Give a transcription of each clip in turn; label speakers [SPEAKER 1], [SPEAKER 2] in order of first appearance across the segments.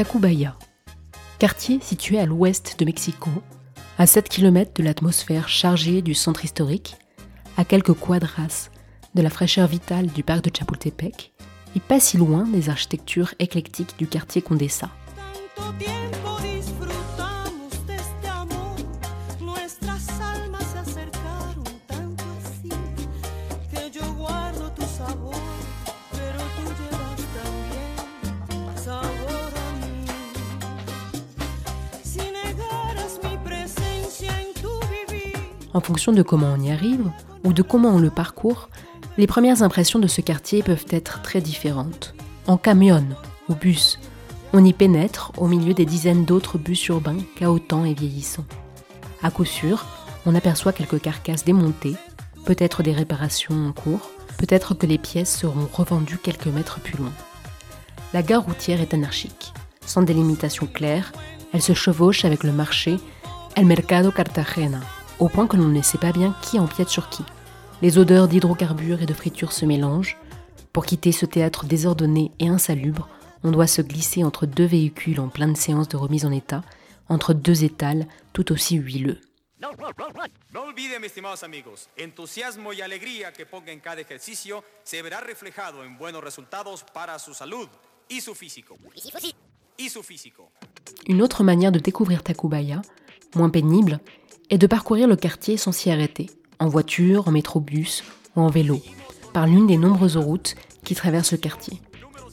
[SPEAKER 1] Tacubaya, quartier situé à l'ouest de Mexico, à 7 km de l'atmosphère chargée du centre historique, à quelques quadras de la fraîcheur vitale du parc de Chapultepec, et pas si loin des architectures éclectiques du quartier Condessa. En fonction de comment on y arrive ou de comment on le parcourt, les premières impressions de ce quartier peuvent être très différentes. En camion, au bus, on y pénètre au milieu des dizaines d'autres bus urbains cahotants et vieillissants. À coup sûr, on aperçoit quelques carcasses démontées, peut-être des réparations en cours, peut-être que les pièces seront revendues quelques mètres plus loin. La gare routière est anarchique, sans délimitation claire, elle se chevauche avec le marché El Mercado Cartagena, au point que l'on ne sait pas bien qui empiète sur qui. Les odeurs d'hydrocarbures et de friture se mélangent. Pour quitter ce théâtre désordonné et insalubre, on doit se glisser entre deux véhicules en pleine séance de remise en état, entre deux étals tout aussi huileux. No olvide, mis estimados amigos, entusiasmo y alegría que ponga en cada ejercicio se verá reflejado en buenos resultados para su salud y su físico. Y su físico. Une autre manière de découvrir Tacubaya, moins pénible, est de parcourir le quartier sans s'y arrêter, en voiture, en métrobus ou en vélo, par l'une des nombreuses routes qui traversent le quartier.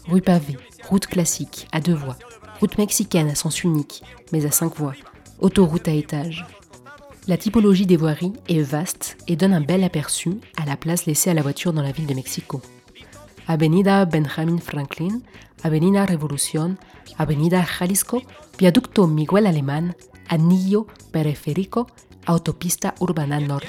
[SPEAKER 1] Rue pavée, route classique à deux voies, route mexicaine à sens unique, mais à cinq voies, autoroute à étage. La typologie des voiries est vaste et donne un bel aperçu à la place laissée à la voiture dans la ville de Mexico. Avenida Benjamin Franklin, Avenida Revolución, Avenida Jalisco, Viaducto Miguel Alemán, Anillo Periférico Autopista Urbana Norte.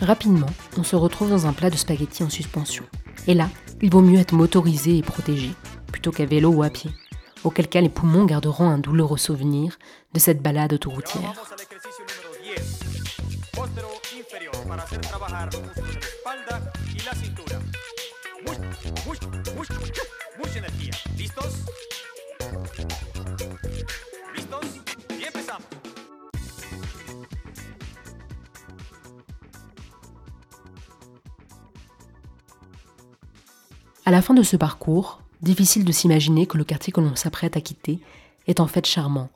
[SPEAKER 1] Rapidement, on se retrouve dans un plat de spaghettis en suspension. Et là, il vaut mieux être motorisé et protégé, plutôt qu'à vélo ou à pied, auquel cas les poumons garderont un douloureux souvenir de cette balade autoroutière. À la fin de ce parcours, difficile de s'imaginer que le quartier que l'on s'apprête à quitter est en fait charmant,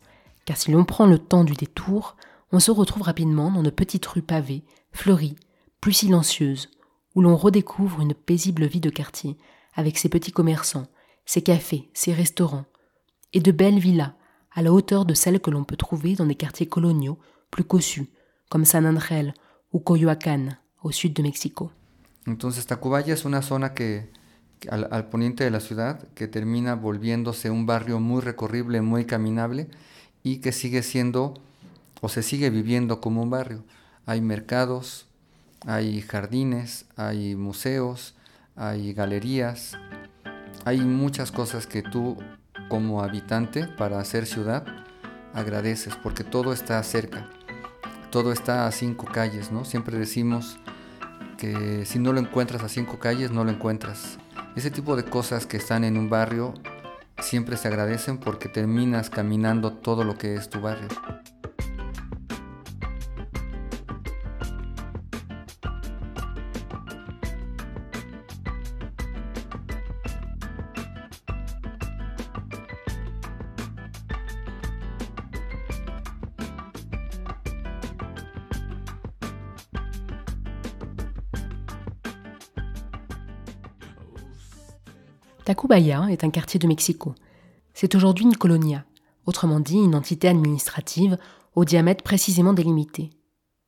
[SPEAKER 1] car si l'on prend le temps du détour, on se retrouve rapidement dans de petites rues pavées, fleuries, plus silencieuses, où l'on redécouvre une paisible vie de quartier, avec ses petits commerçants, ses cafés, ses restaurants, et de belles villas, à la hauteur de celles que l'on peut trouver dans des quartiers coloniaux plus cossus, comme San Angel ou Coyoacán, au sud de Mexico.
[SPEAKER 2] Entonces Tacubaya es una zona que al, poniente de la ciudad, que termina volviéndose un barrio muy recorrible, muy caminable y que sigue siendo o se sigue viviendo como un barrio. Hay mercados, hay jardines, hay museos, hay galerías, hay muchas cosas que tú como habitante para hacer ciudad agradeces porque todo está cerca, todo está a cinco calles, ¿no? Siempre decimos que si no lo encuentras a cinco calles, no lo encuentras ese tipo de cosas que están en un barrio siempre se agradecen porque terminas caminando todo lo que es tu barrio.
[SPEAKER 1] Tacubaya est un quartier de Mexico. C'est aujourd'hui une colonia, autrement dit une entité administrative au diamètre précisément délimité.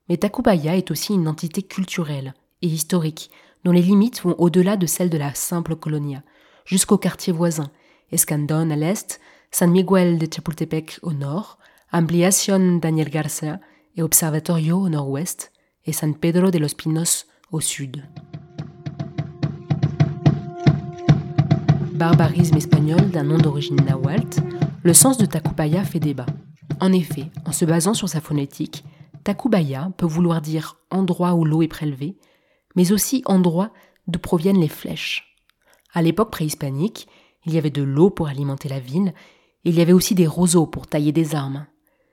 [SPEAKER 1] Mais Tacubaya est aussi une entité culturelle et historique, dont les limites vont au-delà de celles de la simple colonia, jusqu'au quartier voisin, Escandón à l'est, San Miguel de Chapultepec au nord, Ampliación Daniel Garcia et Observatorio au nord-ouest, et San Pedro de los Pinos au sud. Barbarisme espagnol d'un nom d'origine nahuatl, le sens de Tacubaya fait débat. En effet, en se basant sur sa phonétique, Tacubaya peut vouloir dire endroit où l'eau est prélevée, mais aussi endroit d'où proviennent les flèches. À l'époque préhispanique, il y avait de l'eau pour alimenter la ville, et il y avait aussi des roseaux pour tailler des armes.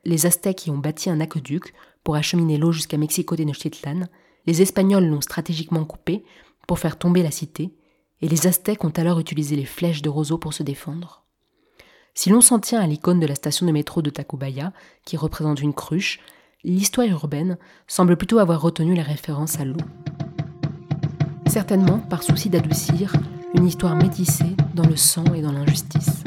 [SPEAKER 1] Les Aztèques y ont bâti un aqueduc pour acheminer l'eau jusqu'à Mexico Tenochtitlan, les Espagnols l'ont stratégiquement coupé pour faire tomber la cité, et les Aztèques ont alors utilisé les flèches de roseaux pour se défendre. Si l'on s'en tient à l'icône de la station de métro de Tacubaya, qui représente une cruche, l'histoire urbaine semble plutôt avoir retenu la référence à l'eau. Certainement par souci d'adoucir une histoire métissée dans le sang et dans l'injustice.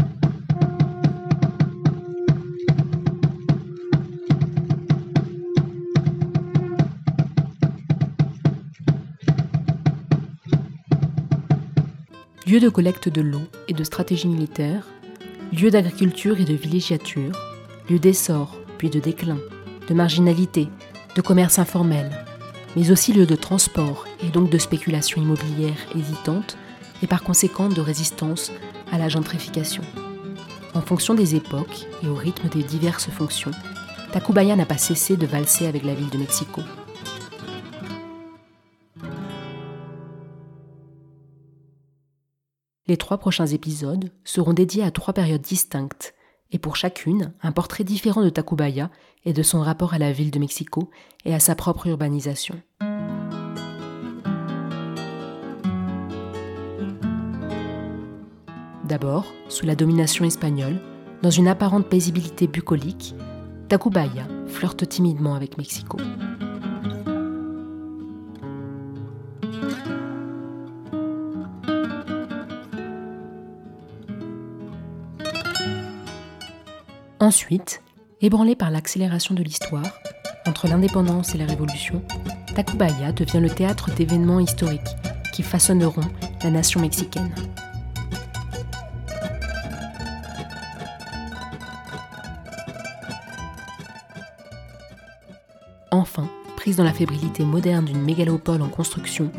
[SPEAKER 1] Lieu de collecte de l'eau et de stratégie militaire, lieu d'agriculture et de villégiature, lieu d'essor puis de déclin, de marginalité, de commerce informel, mais aussi lieu de transport et donc de spéculation immobilière hésitante et par conséquent de résistance à la gentrification. En fonction des époques et au rythme des diverses fonctions, Tacubaya n'a pas cessé de valser avec la ville de Mexico. Les trois prochains épisodes seront dédiés à trois périodes distinctes, et pour chacune, un portrait différent de Tacubaya et de son rapport à la ville de Mexico et à sa propre urbanisation. D'abord, sous la domination espagnole, dans une apparente paisibilité bucolique, Tacubaya flirte timidement avec Mexico. Ensuite, ébranlé par l'accélération de l'histoire, entre l'indépendance et la révolution, Tacubaya devient le théâtre d'événements historiques qui façonneront la nation mexicaine. Enfin, prise dans la fébrilité moderne d'une mégalopole en construction,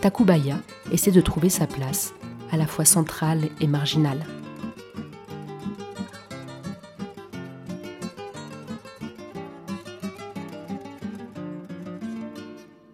[SPEAKER 1] Tacubaya essaie de trouver sa place, à la fois centrale et marginale.